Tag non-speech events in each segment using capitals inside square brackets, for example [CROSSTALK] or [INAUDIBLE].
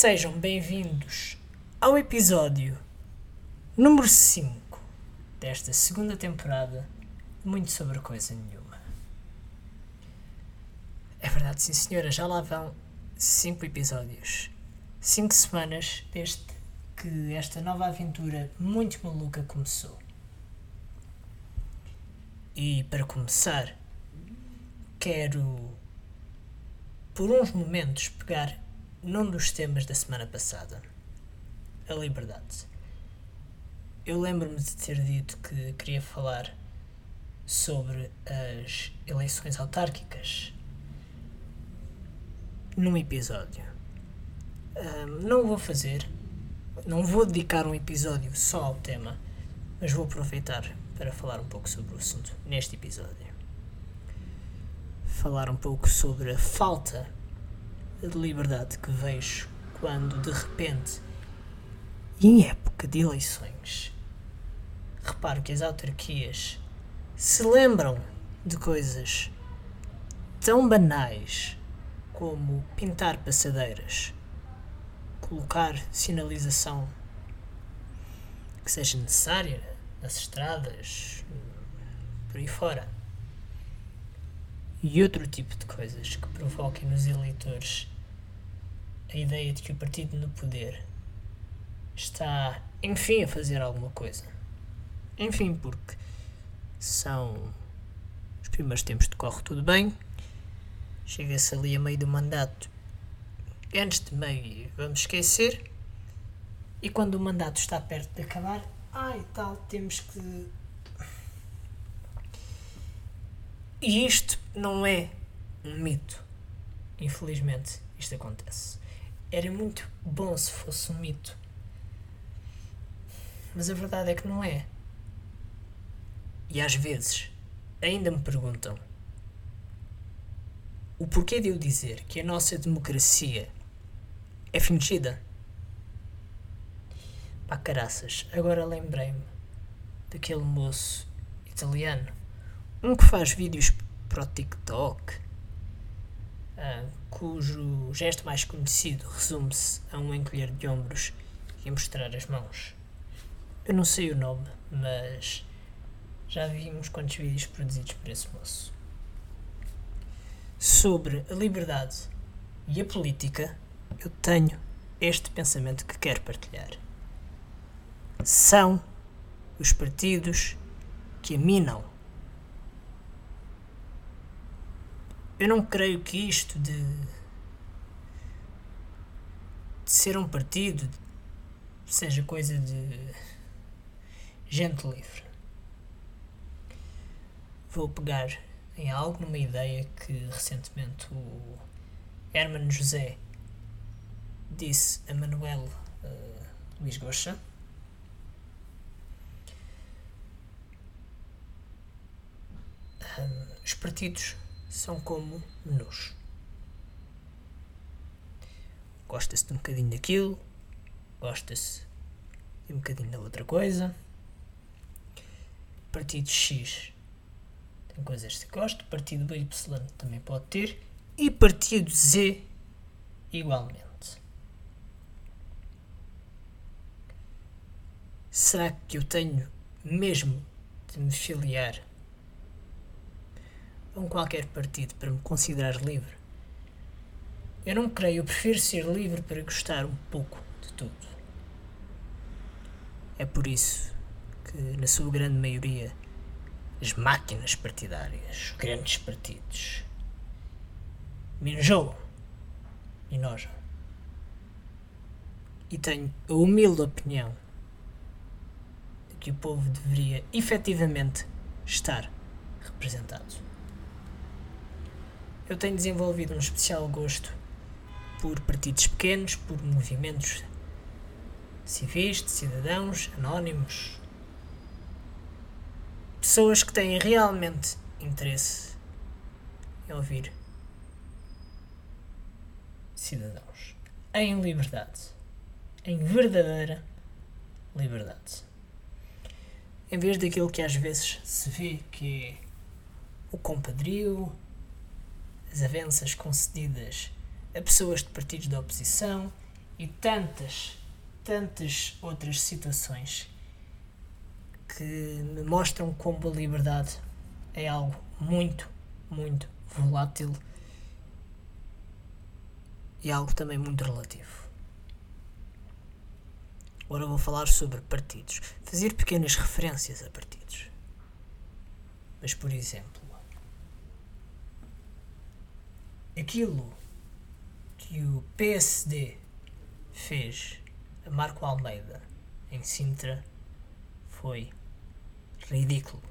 Sejam bem-vindos ao episódio número 5 desta segunda temporada Muito Sobre Coisa Nenhuma. É verdade, sim senhora, já lá vão 5 episódios. 5 semanas desde que esta nova aventura muito maluca começou. E para começar, quero por uns momentos pegar num dos temas da semana passada, a liberdade. Eu lembro-me de ter dito que queria falar sobre as eleições autárquicas num episódio. Um, não vou fazer, não vou dedicar um episódio só ao tema, mas vou aproveitar para falar um pouco sobre o assunto neste episódio. Falar um pouco sobre a falta de liberdade que vejo quando de repente, em época de eleições, reparo que as autarquias se lembram de coisas tão banais como pintar passadeiras, colocar sinalização que seja necessária nas estradas, por aí fora. E outro tipo de coisas que provoquem nos eleitores a ideia de que o partido no poder está, enfim, a fazer alguma coisa. Enfim, porque são os primeiros tempos de corre tudo bem, chega-se ali a meio do mandato, antes de meio vamos esquecer, e quando o mandato está perto de acabar, ai tal, temos que. E isto não é um mito. Infelizmente, isto acontece. Era muito bom se fosse um mito. Mas a verdade é que não é. E às vezes ainda me perguntam o porquê de eu dizer que a nossa democracia é fingida. Pá, caraças, agora lembrei-me daquele moço italiano, um que faz vídeos para o TikTok, uh, cujo gesto mais conhecido resume-se a um encolher de ombros e a mostrar as mãos. Eu não sei o nome, mas já vi uns quantos vídeos produzidos por esse moço. Sobre a liberdade e a política, eu tenho este pensamento que quero partilhar são os partidos que a minam. Eu não creio que isto de, de ser um partido seja coisa de gente livre. Vou pegar em algo, numa ideia que recentemente o Hermano José disse a Manuel uh, Luís Goxa os partidos são como menus. Gosta-se de um bocadinho daquilo, gosta-se de um bocadinho da outra coisa. Partido X tem coisas que gosta, partido Y também pode ter, e partido Z igualmente. Será que eu tenho mesmo de me filiar um qualquer partido para me considerar livre. Eu não creio, eu prefiro ser livre para gostar um pouco de tudo. É por isso que, na sua grande maioria, as máquinas partidárias, os grandes partidos, me enjoam, me enojam. E tenho a humilde opinião de que o povo deveria efetivamente estar representado. Eu tenho desenvolvido um especial gosto por partidos pequenos, por movimentos civis, de cidadãos, anónimos. Pessoas que têm realmente interesse em ouvir cidadãos. Em liberdade. Em verdadeira liberdade. Em vez daquilo que às vezes se vê que é o compadrio, as avanças concedidas a pessoas de partidos da oposição e tantas, tantas outras situações que me mostram como a liberdade é algo muito, muito volátil e algo também muito relativo. Agora vou falar sobre partidos, fazer pequenas referências a partidos. Mas, por exemplo, aquilo que o PSD fez a Marco Almeida em Sintra foi ridículo.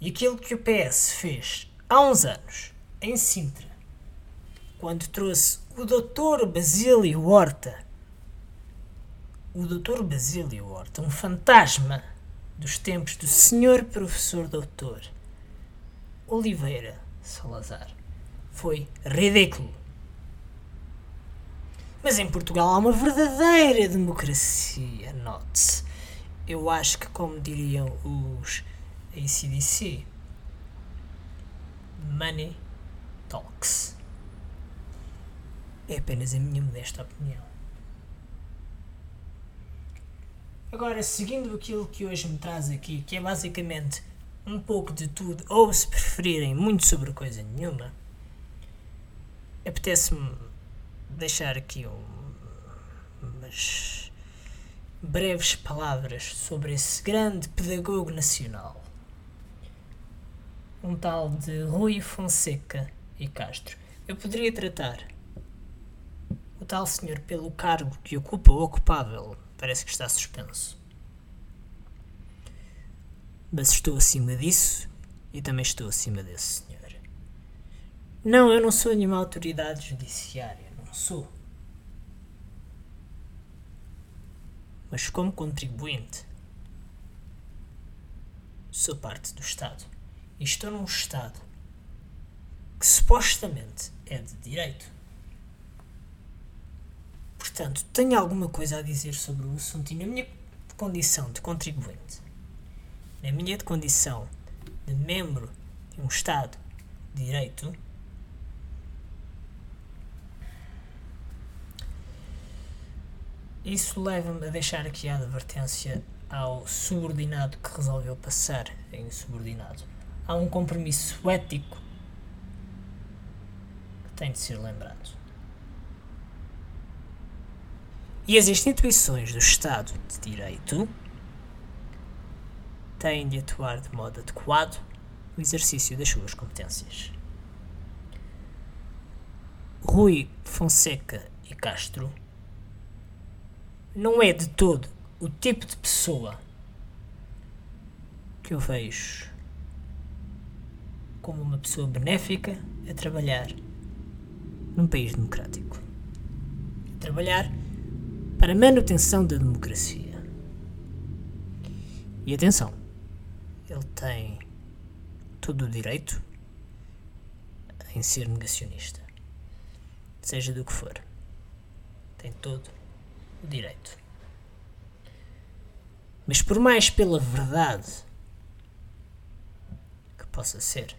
E aquilo que o PS fez há uns anos em Sintra, quando trouxe o Dr. Basílio Horta, o Dr. Basílio Horta, um fantasma dos tempos do Senhor Professor Doutor Oliveira Salazar, foi ridículo. Mas em Portugal há uma verdadeira democracia, note-se. Eu acho que, como diriam os ACDC, Money Talks. É apenas a minha modesta opinião. Agora, seguindo aquilo que hoje me traz aqui, que é basicamente um pouco de tudo, ou se preferirem, muito sobre coisa nenhuma, apetece-me deixar aqui um, umas breves palavras sobre esse grande pedagogo nacional um tal de Rui Fonseca e Castro. Eu poderia tratar o tal senhor pelo cargo que ocupa ou ocupável. Parece que está suspenso. Mas estou acima disso e também estou acima desse senhor. Não, eu não sou nenhuma autoridade judiciária. Não sou. Mas como contribuinte, sou parte do Estado e estou num Estado que supostamente é de direito. Portanto, tenho alguma coisa a dizer sobre o assunto e na minha condição de contribuinte, na minha condição de membro de um Estado de direito, isso leva-me a deixar aqui a advertência ao subordinado que resolveu passar em subordinado há um compromisso ético que tem de ser lembrado. E as instituições do Estado de Direito têm de atuar de modo adequado no exercício das suas competências. Rui Fonseca e Castro não é de todo o tipo de pessoa que eu vejo como uma pessoa benéfica a trabalhar num país democrático. A trabalhar para a manutenção da democracia. E atenção, ele tem todo o direito em ser negacionista. Seja do que for. Tem todo o direito. Mas por mais pela verdade que possa ser,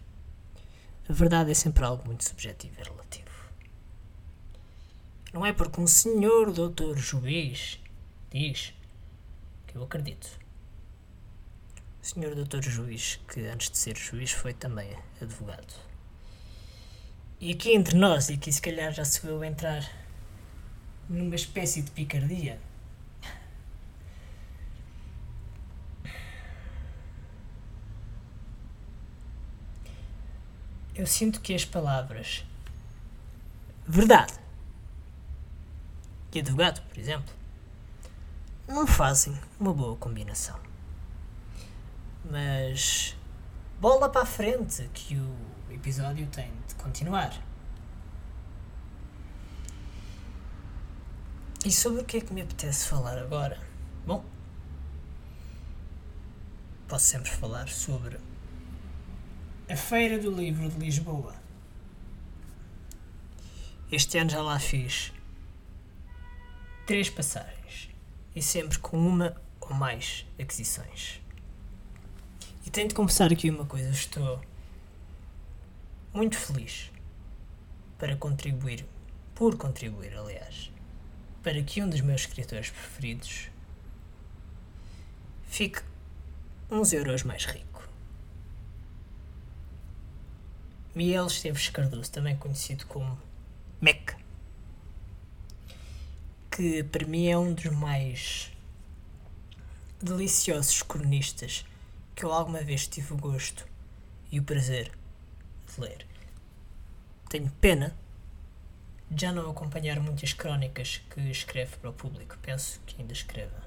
a verdade é sempre algo muito subjetivo e relativo. Não é porque um senhor doutor juiz diz que eu acredito. Senhor doutor juiz, que antes de ser juiz foi também advogado. E aqui entre nós, e aqui se calhar já se viu entrar numa espécie de picardia, eu sinto que as palavras verdade e advogado, por exemplo, não fazem uma boa combinação. Mas bola para a frente que o episódio tem de continuar. E sobre o que é que me apetece falar agora? Bom, posso sempre falar sobre a Feira do Livro de Lisboa. Este ano já lá fiz três passagens e sempre com uma ou mais aquisições. E tenho de confessar aqui uma coisa: estou muito feliz para contribuir, por contribuir, aliás, para que um dos meus escritores preferidos fique uns euros mais rico. Miguel Esteves Cardoso, também conhecido como Mec, que para mim é um dos mais deliciosos cronistas que eu alguma vez tive o gosto e o prazer de ler. Tenho pena de já não acompanhar muitas crónicas que escreve para o público. Penso que ainda escreva.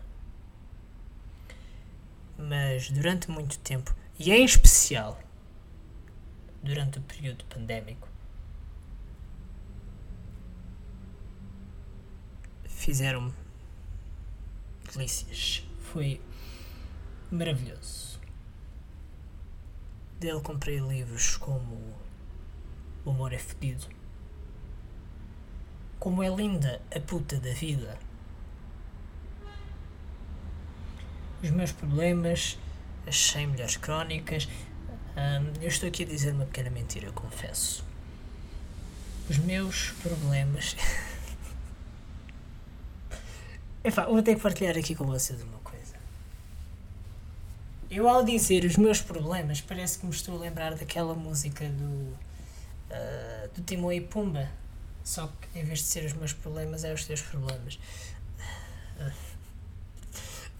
Mas durante muito tempo, e em especial durante o período pandémico, fizeram-me delícias. Foi maravilhoso. Dele comprei livros como O Amor é Fedido, Como é Linda a Puta da Vida, Os Meus Problemas, As 100 Melhores Crónicas. Hum, eu estou aqui a dizer uma pequena mentira, confesso. Os meus problemas. [LAUGHS] Epá, vou ter que partilhar aqui com vocês uma. Eu, ao dizer os meus problemas, parece que me estou a lembrar daquela música do, uh, do Timão e Pumba. Só que, em vez de ser os meus problemas, é os teus problemas.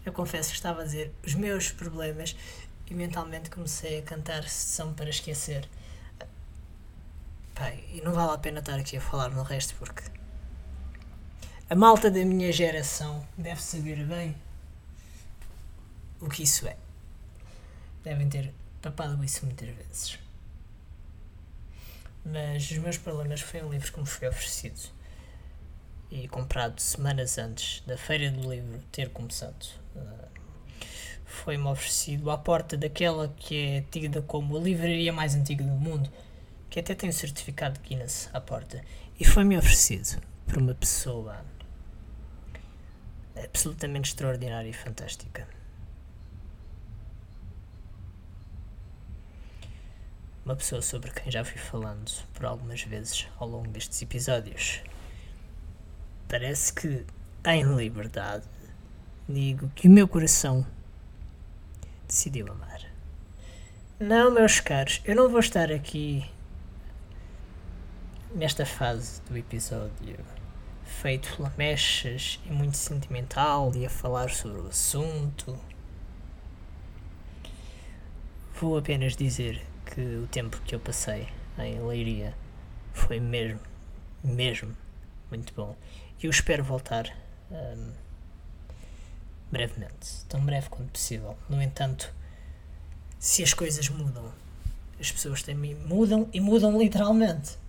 Eu confesso que estava a dizer os meus problemas e mentalmente comecei a cantar São para Esquecer. Pai, e não vale a pena estar aqui a falar no resto porque a malta da minha geração deve saber bem o que isso é. Devem ter papado isso muitas vezes. Mas os meus problemas foi um livro que me foi oferecido e comprado semanas antes da Feira do Livro ter começado. Uh, Foi-me oferecido à porta daquela que é tida como a livraria mais antiga do mundo, que até tem o certificado de Guinness à porta. E foi-me oferecido por uma pessoa absolutamente extraordinária e fantástica. Uma pessoa sobre quem já fui falando por algumas vezes ao longo destes episódios. Parece que, em liberdade, digo que o meu coração decidiu amar. Não, meus caros, eu não vou estar aqui nesta fase do episódio feito lamechas e muito sentimental e a falar sobre o assunto. Vou apenas dizer que o tempo que eu passei em Leiria foi mesmo, mesmo muito bom. E eu espero voltar um, brevemente, tão breve quanto possível. No entanto, se as coisas mudam, as pessoas também mudam e mudam literalmente.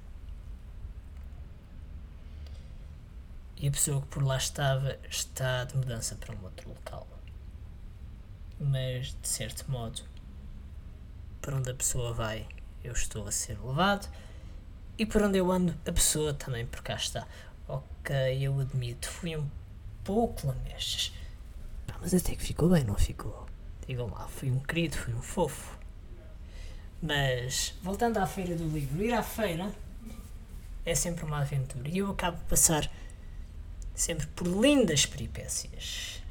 e a pessoa que por lá estava está de mudança para um outro local. Mas, de certo modo, para onde a pessoa vai, eu estou a ser levado, e por onde eu ando, a pessoa também por cá está. Ok, eu admito, fui um pouco lamechas, mas até que ficou bem, não ficou? Digam lá, fui um querido, fui um fofo. Mas, voltando à feira do livro, ir à feira é sempre uma aventura e eu acabo de passar sempre por lindas peripécias.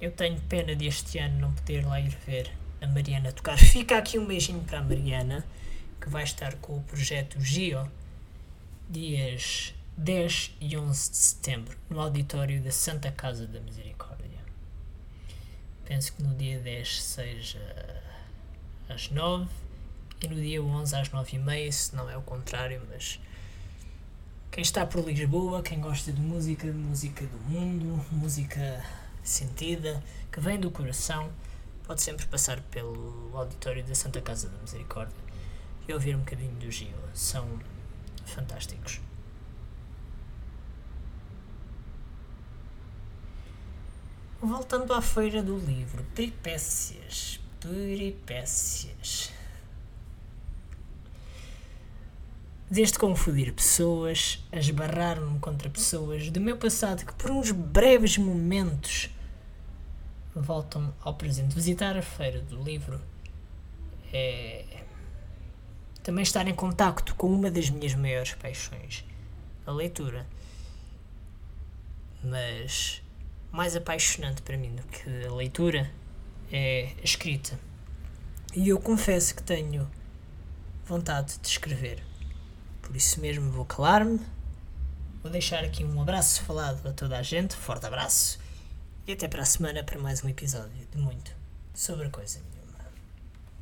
Eu tenho pena de este ano não poder lá ir ver a Mariana tocar. Fica aqui um beijinho para a Mariana, que vai estar com o projeto Gio, dias 10 e 11 de setembro, no auditório da Santa Casa da Misericórdia. Penso que no dia 10 seja às 9 e no dia 11 às 9 e meia, se não é o contrário, mas quem está por Lisboa, quem gosta de música, música do mundo, música sentida, que vem do coração, pode sempre passar pelo auditório da Santa Casa da Misericórdia e ouvir um bocadinho do Gio. São fantásticos. Voltando à feira do livro, peripécias, peripécias. desde confundir pessoas, esbarrar-me contra pessoas do meu passado que por uns breves momentos voltam ao presente. Visitar a feira do livro é também estar em contacto com uma das minhas maiores paixões, a leitura. Mas mais apaixonante para mim do que a leitura é a escrita. E eu confesso que tenho vontade de escrever. Por isso mesmo vou calar-me. Vou deixar aqui um abraço falado a toda a gente, forte abraço, e até para a semana para mais um episódio de muito sobre a coisa.